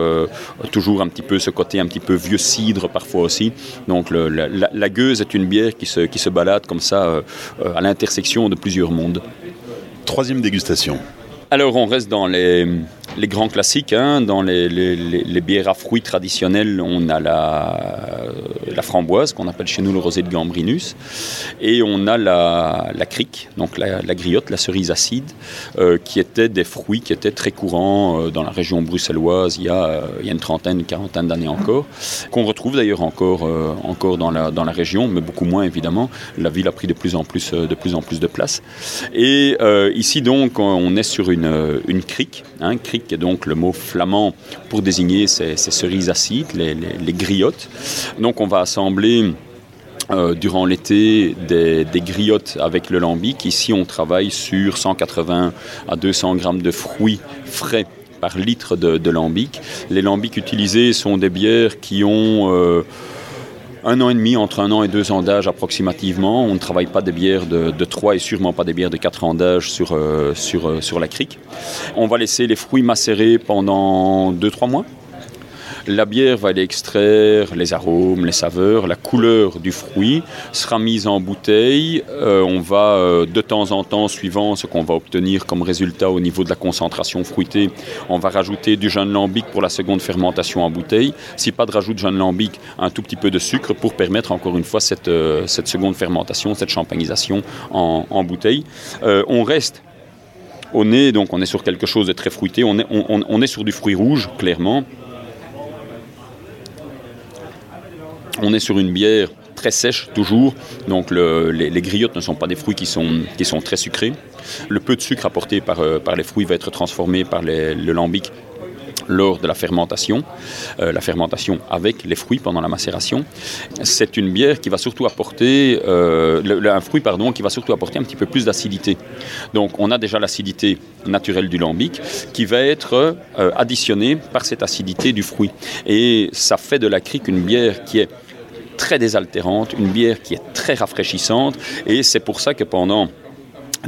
toujours un petit peu ce côté un petit peu vieux cidre parfois aussi. Donc la, gueuse est une bière qui se, qui se balade comme ça euh, euh, à l'intersection de plusieurs mondes. Troisième dégustation. Alors on reste dans les, les grands classiques, hein, dans les, bières à fruits traditionnelles, on a la, framboise, qu'on appelle chez nous le rosé de Gambrinus, et on a la, la crique, donc la, griotte, la cerise acide, euh, qui étaient des fruits qui étaient très courants euh, dans la région bruxelloise il y a, euh, une trentaine, une quarantaine d'années encore, qu'on retrouve d'ailleurs encore, encore dans, la, dans la région, mais beaucoup moins évidemment. La ville a pris de plus en plus de, plus en plus de place. Et ici donc, on est sur une, une crique, hein, crique qui est donc le mot flamand pour désigner ces, cerises acides, les, griottes. Donc on va assembler euh, durant l'été des, griottes avec le lambic. Ici, on travaille sur 180 à 200 grammes de fruits frais par litre de, lambic. Les lambics utilisés sont des bières qui ont... Euh, un an et demi, entre un an et deux ans d'âge approximativement. On ne travaille pas des bières de, de 3 et sûrement pas des bières de 4 ans d'âge sur, euh, euh, sur la crique. On va laisser les fruits macérer pendant 2-3 mois. La bière va extraire les arômes, les saveurs, la couleur du fruit, sera mise en bouteille. Euh, on va euh, de temps en temps, suivant ce qu'on va obtenir comme résultat au niveau de la concentration fruitée, on va rajouter du jeune lambic pour la seconde fermentation en bouteille. Si pas de rajout de jeune lambic, un tout petit peu de sucre pour permettre encore une fois cette, euh, seconde fermentation, cette champagnisation en, bouteille. on reste au nez, donc on est sur quelque chose de très fruité, on est sur du fruit rouge, clairement. On est sur une bière très sèche toujours, donc le, les, les, griottes ne sont pas des fruits qui sont, qui sont très sucrés. Le peu de sucre apporté par, euh, par les fruits va être transformé par le lambic lors de la fermentation, euh, la fermentation avec les fruits pendant la macération. C'est une bière qui va surtout apporter, euh, un fruit pardon, qui va surtout apporter un petit peu plus d'acidité. Donc on a déjà l'acidité naturelle du lambic qui va être additionnée par cette acidité du fruit. Et ça fait de la crique une bière qui est très désaltérante, une bière qui est très rafraîchissante. Et c'est pour ça que pendant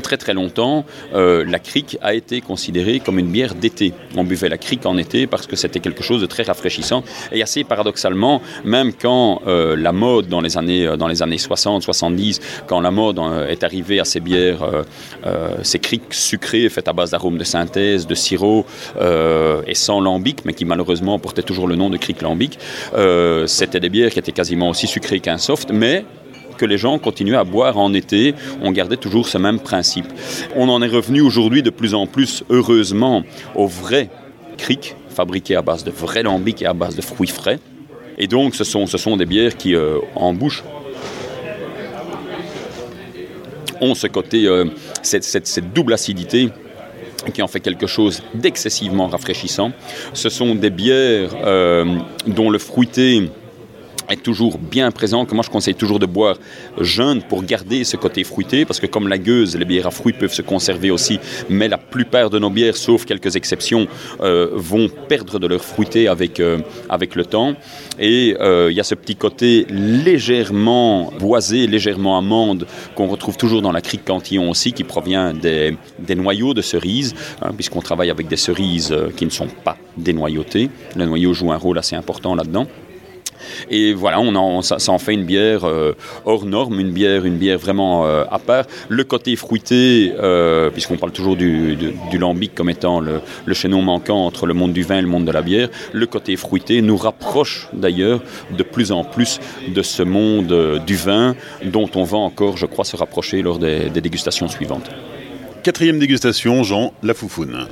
très très longtemps, euh, la crique a été considérée comme une bière d'été. On buvait la crique en été parce que c'était quelque chose de très rafraîchissant. Et assez paradoxalement, même quand euh, la mode dans les années, euh, dans les années 60, 70, quand la mode est arrivée à ces bières, ces criques sucrées faites à base d'arômes de synthèse, de sirop et sans lambic, mais qui malheureusement portaient toujours le nom de crique lambic, c'était des bières qui étaient quasiment aussi sucrées qu'un soft, mais que les gens continuaient à boire en été, on gardait toujours ce même principe. On en est revenu aujourd'hui de plus en plus, heureusement, aux vrais criques, fabriqués à base de vrais lambics et à base de fruits frais. Et donc, ce sont, ce sont des bières qui, euh, en bouche, ont ce côté, euh, cette, cette, double acidité qui en fait quelque chose d'excessivement rafraîchissant. Ce sont des bières euh, dont le fruité est toujours bien présent, que moi je conseille toujours de boire jeune pour garder ce côté fruité, parce que comme la gueuse, les bières à fruits peuvent se conserver aussi, mais la plupart de nos bières, sauf quelques exceptions, euh, vont perdre de leur fruité avec, euh, avec le temps. Et il euh, y a ce petit côté légèrement boisé, légèrement amande, qu'on retrouve toujours dans la crique cantillon aussi, qui provient des, des noyaux de cerises, hein, puisqu'on travaille avec des cerises qui ne sont pas dénoyautées. Le noyau joue un rôle assez important là-dedans. Et voilà, on en, ça, en fait une bière euh, hors norme, une bière, une bière vraiment euh, à part. Le côté fruité, euh, puisqu'on parle toujours du, lambic comme étant le, le chaînon manquant entre le monde du vin et le monde de la bière, le côté fruité nous rapproche d'ailleurs de plus en plus de ce monde du vin dont on va encore, je crois, se rapprocher lors des, des dégustations suivantes. Quatrième dégustation, Jean, la foufoune.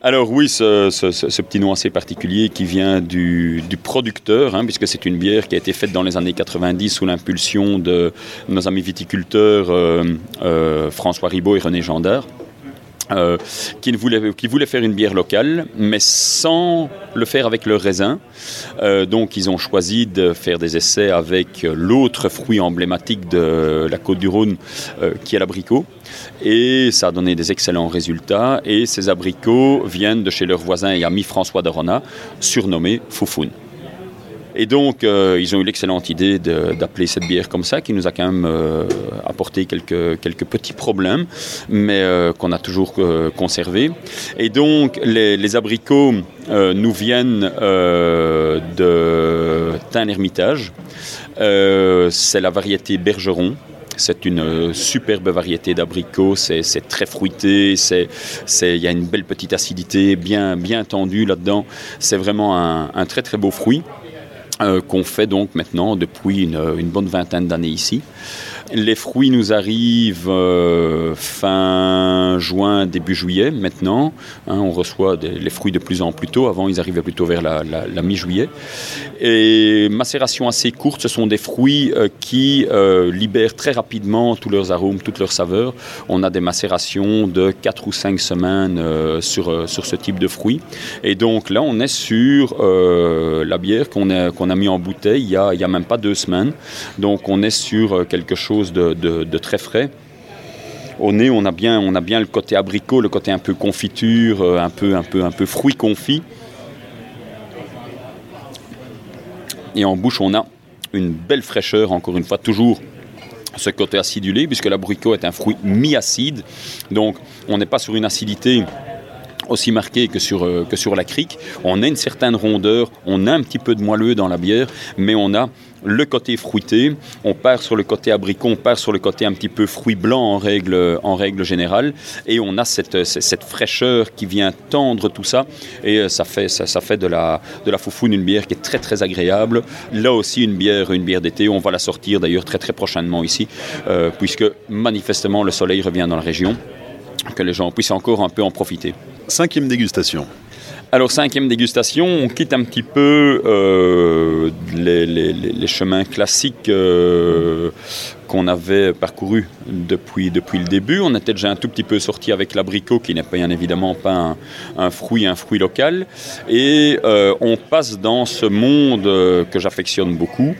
Alors oui, ce, petit nom assez particulier qui vient du, du producteur, hein, puisque c'est une bière qui a été faite dans les années 90 sous l'impulsion de nos amis viticulteurs euh, euh, François Ribaud et René Gendard. Euh, qui, voulait, faire une bière locale, mais sans le faire avec le raisin. Euh, donc ils ont choisi de faire des essais avec l'autre fruit emblématique de la Côte du Rhône, euh, qui est l'abricot. Et ça a donné des excellents résultats. Et ces abricots viennent de chez leur voisin et ami François de Rona, surnommé Foufoune. Et donc, euh, ils ont eu l'excellente idée d'appeler cette bière comme ça, qui nous a quand même euh, apporté quelques, petits problèmes, mais euh, qu'on a toujours conservé. Et donc, les, abricots nous viennent de Tain-l'Hermitage. C'est la variété Bergeron, c'est une superbe variété d'abricots, c'est très fruité, il y a une belle petite acidité bien, tendue là-dedans. C'est vraiment un, très très beau fruit qu'on fait donc maintenant depuis une, une bonne vingtaine d'années ici. Les fruits nous arrivent euh, fin juin, début juillet maintenant. Hein, on reçoit les fruits de plus en plus tôt. Avant, ils arrivaient plutôt vers la, mi-juillet. Et macération assez courte, ce sont des fruits euh, qui euh, libèrent très rapidement tous leurs arômes, toutes leurs saveurs. On a des macérations de 4 ou 5 semaines sur, sur ce type de fruits. Et donc là, on est sur la bière qu'on a, qu a mis en bouteille il y a, a même pas deux semaines. Donc on est sur quelque chose de, très frais. Au nez, on a, bien, on a bien le côté abricot, le côté un peu confiture, euh, un peu, un peu, un peu fruit confit. Et en bouche, on a une belle fraîcheur, encore une fois, toujours ce côté acidulé, puisque l'abricot est un fruit mi-acide. Donc, on n'est pas sur une acidité aussi marquée que sur, euh, que sur la crique. On a une certaine rondeur, on a un petit peu de moelleux dans la bière, mais on a le côté fruité, on part sur le côté abricot, on part sur le côté un petit peu fruit blanc en règle, en règle générale, et on a cette, cette fraîcheur qui vient tendre tout ça, et euh, ça fait, ça, fait de la, de la foufoune une bière qui est très très agréable. Là aussi une bière, une bière d'été, on va la sortir d'ailleurs très très prochainement ici, euh, puisque manifestement le soleil revient dans la région, que les gens puissent encore un peu en profiter. Cinquième dégustation. Alors, cinquième dégustation, on quitte un petit peu euh, les, chemins classiques euh, qu'on avait parcourus depuis, depuis le début. On était déjà un tout petit peu sorti avec l'abricot, qui n'est bien évidemment pas un, fruit, un fruit local. Et euh, on passe dans ce monde que j'affectionne beaucoup,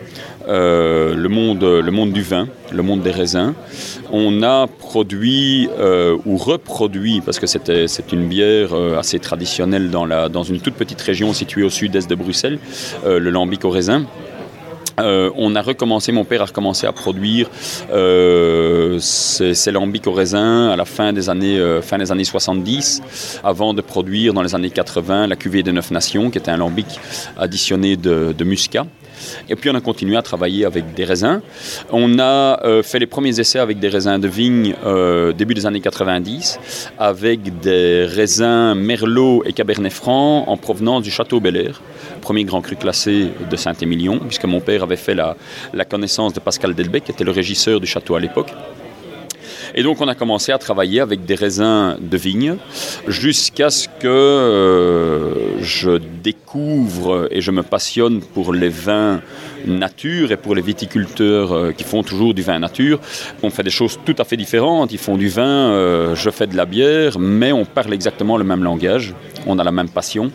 euh, le, monde, le monde du vin, le monde des raisins. On a produit euh, ou reproduit, parce que c'est une bière euh, assez traditionnelle dans, la, dans une toute petite région située au sud-est de Bruxelles, le lambic au raisin. on a recommencé, mon père a recommencé à produire ces, lambics au raisin à la fin des, années, fin des années 70, avant de produire dans les années 80 la cuvée des Neuf Nations, qui était un lambic additionné de muscat. Et puis on a continué à travailler avec des raisins. On a euh, fait les premiers essais avec des raisins de vigne euh, début des années 90, avec des raisins Merlot et Cabernet Franc en provenance du Château Bel Air, premier grand cru classé de Saint-Émilion, puisque mon père avait fait la, connaissance de Pascal Delbecq, qui était le régisseur du château à l'époque. Et donc on a commencé à travailler avec des raisins de vigne jusqu'à ce que euh, je découvre et je me passionne pour les vins nature et pour les viticulteurs euh, qui font toujours du vin nature. On fait des choses tout à fait différentes. Ils font du vin, euh, je fais de la bière, mais on parle exactement le même langage. On a la même passion.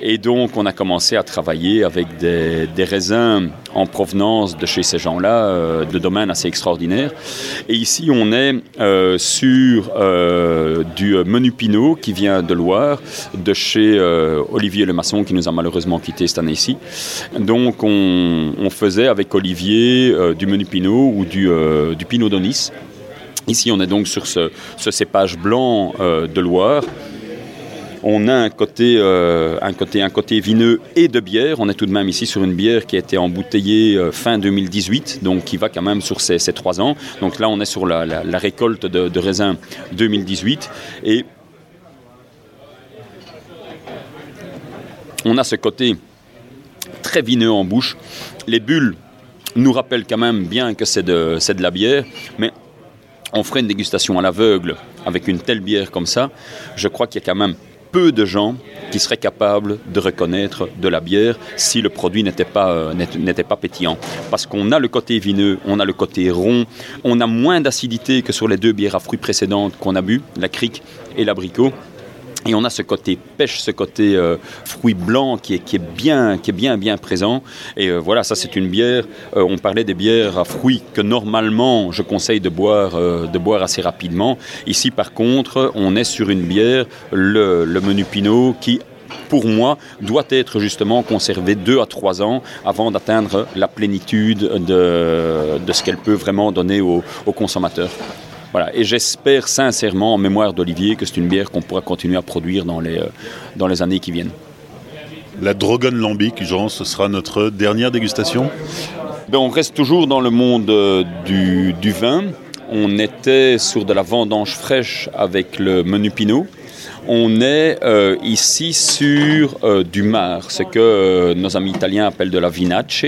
Et donc on a commencé à travailler avec des, raisins en provenance de chez ces gens-là, euh, de domaines assez extraordinaires. Et ici, on est euh, sur euh, du menu Pinot qui vient de Loire, de chez Olivier Lemasson qui nous a malheureusement quitté cette année-ci. Donc, on, faisait avec Olivier du menu Pinot ou du, du Pinot d'Onis. Ici, on est donc sur ce, cépage blanc de Loire on a un côté, euh, un, côté, un côté vineux et de bière. On est tout de même ici sur une bière qui a été embouteillée euh, fin 2018, donc qui va quand même sur ces, trois ans. Donc là, on est sur la, récolte de, de raisins 2018. Et on a ce côté très vineux en bouche. Les bulles nous rappellent quand même bien que c'est de, la bière, mais on ferait une dégustation à l'aveugle avec une telle bière comme ça, je crois qu'il y a quand même peu de gens qui seraient capables de reconnaître de la bière si le produit n'était pas, euh, pétillant. Parce qu'on a le côté vineux, on a le côté rond, on a moins d'acidité que sur les deux bières à fruits précédentes qu'on a bu, la crique et l'abricot. Et on a ce côté pêche, ce côté euh, fruit blanc qui est, qui est, bien, qui est bien, bien présent. Et euh, voilà, ça c'est une bière. Euh, on parlait des bières à fruits que normalement je conseille de boire, de boire assez rapidement. Ici, par contre, on est sur une bière, le, le menu Pinot, qui pour moi, doit être justement conservé deux à trois ans avant d'atteindre la plénitude de, de ce qu'elle peut vraiment donner aux consommateurs. Voilà. Et j'espère sincèrement, en mémoire d'Olivier, que c'est une bière qu'on pourra continuer à produire dans les, euh, dans les années qui viennent. La Drogon Lambic, Jean, ce sera notre dernière dégustation ben, On reste toujours dans le monde euh, du, du, vin. On était sur de la vendange fraîche avec le menu Pinot. On est euh, ici sur euh, du mar, ce que euh, nos amis italiens appellent de la vinace.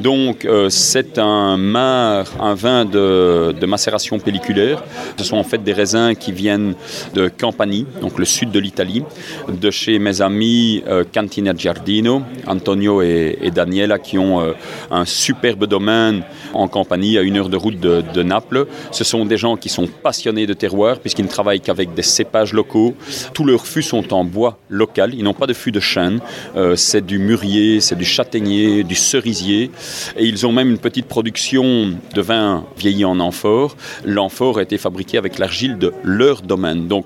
Donc c'est un mar, un vin de, macération pelliculaire. Ce sont en fait des raisins qui viennent de Campanie, donc le sud de l'Italie, de chez mes amis Cantina Giardino, Antonio et, Daniela, qui ont un superbe domaine en Campanie, à une heure de route de, Naples. Ce sont des gens qui sont passionnés de terroir, puisqu'ils ne travaillent qu'avec des cépages locaux, tous leurs fûts sont en bois local, ils n'ont pas de fûts de chêne, euh, c'est du mûrier, c'est du châtaignier, du cerisier, et ils ont même une petite production de vin vieilli en amphore. L'amphore a été fabriqué avec l'argile de leur domaine. Donc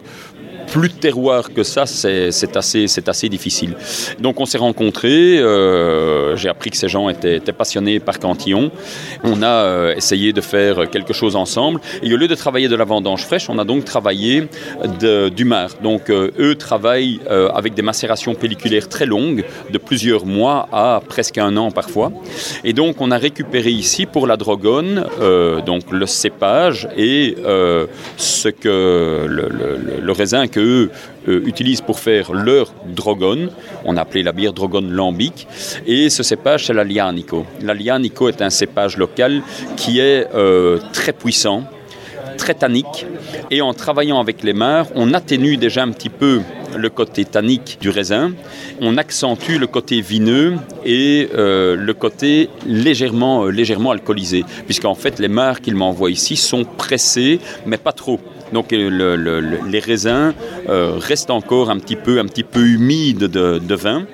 plus de terroir que ça, c'est assez, assez difficile. Donc on s'est rencontrés, euh, j'ai appris que ces gens étaient, passionnés par Cantillon. On a euh, essayé de faire quelque chose ensemble. Et au lieu de travailler de la vendange fraîche, on a donc travaillé du mar. Donc euh, eux travaillent avec des macérations pelliculaires très longues, de plusieurs mois à presque un an parfois. Et donc on a récupéré ici pour la drogone donc le cépage et ce que le, le raisin euh, utilisent pour faire leur drogone. On a appelé la bière drogone lambic. Et ce cépage, c'est l'Alianico. L'Alianico est un cépage local qui est euh, très puissant, très tannique. Et en travaillant avec les mares, on atténue déjà un petit peu le côté tannique du raisin, on accentue le côté vineux et euh, le côté légèrement, légèrement alcoolisé, puisqu'en fait les mares qu'il m'envoie ici sont pressées, mais pas trop. Donc les raisins euh, restent encore un petit peu, un petit peu humides de, vin.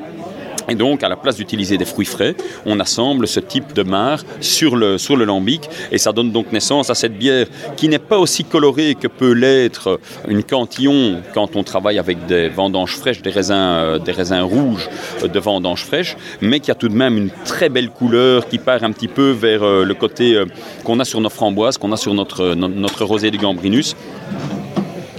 Et donc, à la place d'utiliser des fruits frais, on assemble ce type de marc sur le, sur le lambic. Et ça donne donc naissance à cette bière qui n'est pas aussi colorée que peut l'être une cantillon quand on travaille avec des vendanges fraîches, des raisins, euh, des raisins rouges de vendanges fraîches, mais qui a tout de même une très belle couleur qui part un petit peu vers euh, le côté qu'on a sur nos framboises, qu'on a sur notre, notre rosé du Gambrinus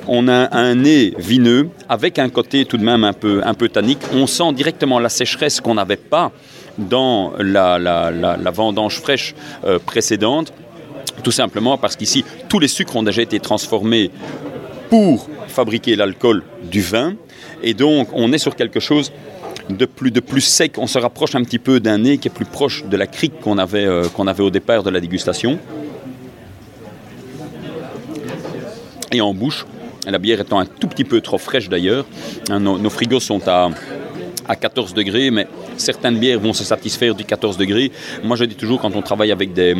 on a un nez vineux avec un côté tout de même un peu, un peu tannique. On sent directement la sécheresse qu'on n'avait pas dans la, vendange fraîche euh, précédente, tout simplement parce qu'ici, tous les sucres ont déjà été transformés pour fabriquer l'alcool du vin. Et donc, on est sur quelque chose de plus, de plus sec. On se rapproche un petit peu d'un nez qui est plus proche de la crique qu'on avait, euh, qu'on avait au départ de la dégustation. Et en bouche, la bière étant un tout petit peu trop fraîche d'ailleurs. Hein, nos, frigos sont à, à 14 degrés, mais certaines bières vont se satisfaire du 14 degrés. Moi, je dis toujours, quand on travaille avec des,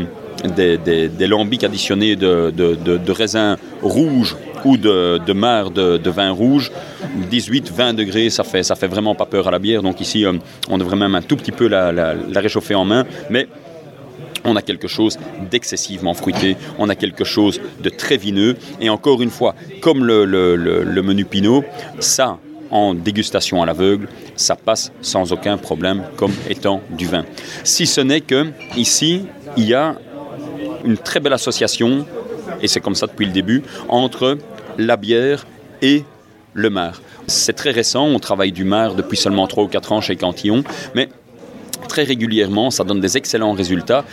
des, lambics additionnés de, de, raisins rouges ou de, de marc de, vin rouge, 18-20 degrés, ça fait, ça fait vraiment pas peur à la bière. Donc ici, euh, on devrait même un tout petit peu la, la, la réchauffer en main. Mais on a quelque chose d'excessivement fruité, on a quelque chose de très vineux. Et encore une fois, comme le, menu Pinot, ça, en dégustation à l'aveugle, ça passe sans aucun problème comme étant du vin. Si ce n'est que ici, il y a une très belle association, et c'est comme ça depuis le début, entre la bière et le mar. C'est très récent, on travaille du mar depuis seulement 3 ou 4 ans chez Cantillon, mais très régulièrement, ça donne des excellents résultats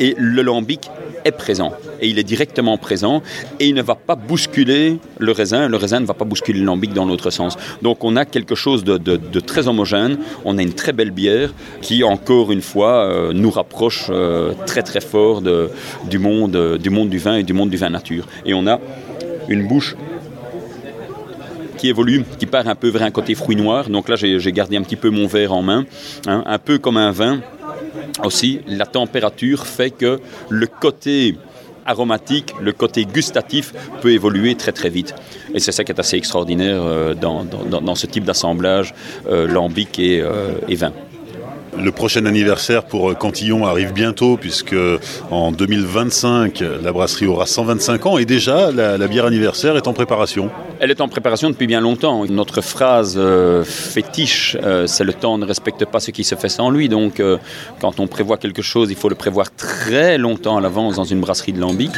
et le lambic est présent et il est directement présent et il ne va pas bousculer le raisin, le raisin ne va pas bousculer le lambic dans l'autre sens. Donc on a quelque chose de, très homogène, on a une très belle bière qui encore une fois euh, nous rapproche euh, très très fort du, monde, du monde du vin et du monde du vin nature. Et on a une bouche qui évolue, qui part un peu vers un côté fruit noir. Donc là, j'ai gardé un petit peu mon verre en main, hein, un peu comme un vin. Aussi, la température fait que le côté aromatique, le côté gustatif peut évoluer très très vite. Et c'est ça qui est assez extraordinaire euh, dans, ce type d'assemblage euh, lambic et, euh, et vin. Le prochain anniversaire pour Cantillon arrive bientôt puisque en 2025 la brasserie aura 125 ans et déjà la, bière anniversaire est en préparation. Elle est en préparation depuis bien longtemps. Notre phrase euh, fétiche, euh, c'est le temps ne respecte pas ce qui se fait sans lui. Donc euh, quand on prévoit quelque chose, il faut le prévoir très longtemps à l'avance dans une brasserie de Lambic.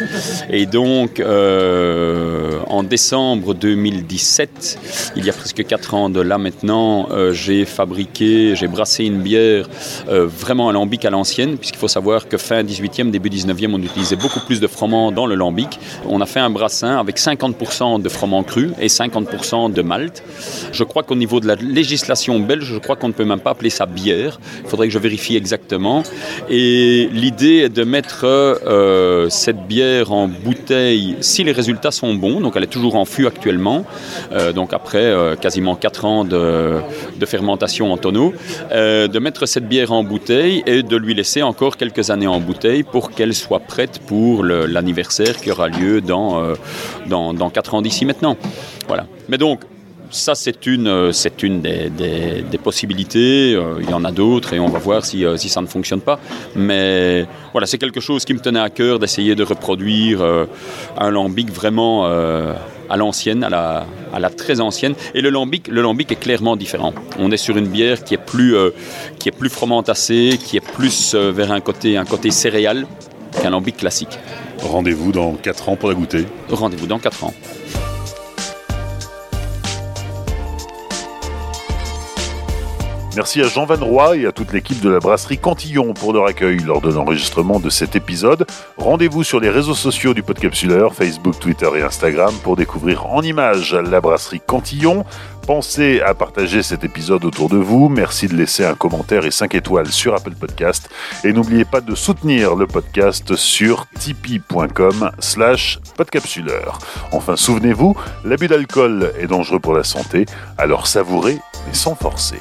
Et donc en décembre 2017, il y a presque 4 ans de là maintenant, j'ai fabriqué, j'ai brassé une bière euh, vraiment un lambic à l'ancienne, puisqu'il faut savoir que fin 18e, début 19e, on utilisait beaucoup plus de froment dans le lambic. On a fait un brassin avec 50% de froment cru et 50% de malt. Je crois qu'au niveau de la législation belge, je crois qu'on ne peut même pas appeler ça bière. Il faudrait que je vérifie exactement. Et l'idée est de mettre euh, cette bière en bouteille si les résultats sont bons. Donc elle est toujours en fût actuellement. Euh, donc après quasiment 4 ans de, de fermentation en tonneau. de mettre cette bière en bouteille et de lui laisser encore quelques années en bouteille pour qu'elle soit prête pour l'anniversaire qui aura lieu dans, euh, dans, dans 4 ans d'ici maintenant. Voilà. Mais donc, ça, c'est une, euh, c'est une des, des, possibilités. Euh, il y en a d'autres et on va voir si, si, ça ne fonctionne pas. Mais voilà, c'est quelque chose qui me tenait à cœur d'essayer de reproduire un lambic vraiment à l'ancienne, à la, à la très ancienne. Et le lambic, le lambic est clairement différent. On est sur une bière qui est plus, euh, qui est plus fromentacée, qui est plus euh, vers un côté, un côté céréal qu'un lambic classique. Rendez-vous dans 4 ans pour la goûter. Rendez-vous dans 4 ans. Merci à Jean Van Roy et à toute l'équipe de la brasserie Cantillon pour leur accueil lors de l'enregistrement de cet épisode. Rendez-vous sur les réseaux sociaux du Podcapsuleur, Facebook, Twitter et Instagram pour découvrir en images la brasserie Cantillon. Pensez à partager cet épisode autour de vous. Merci de laisser un commentaire et 5 étoiles sur Apple Podcast. Et n'oubliez pas de soutenir le podcast sur tipeee.com slash podcapsuleur. Enfin, souvenez-vous, l'abus d'alcool est dangereux pour la santé, alors savourez mais sans forcer.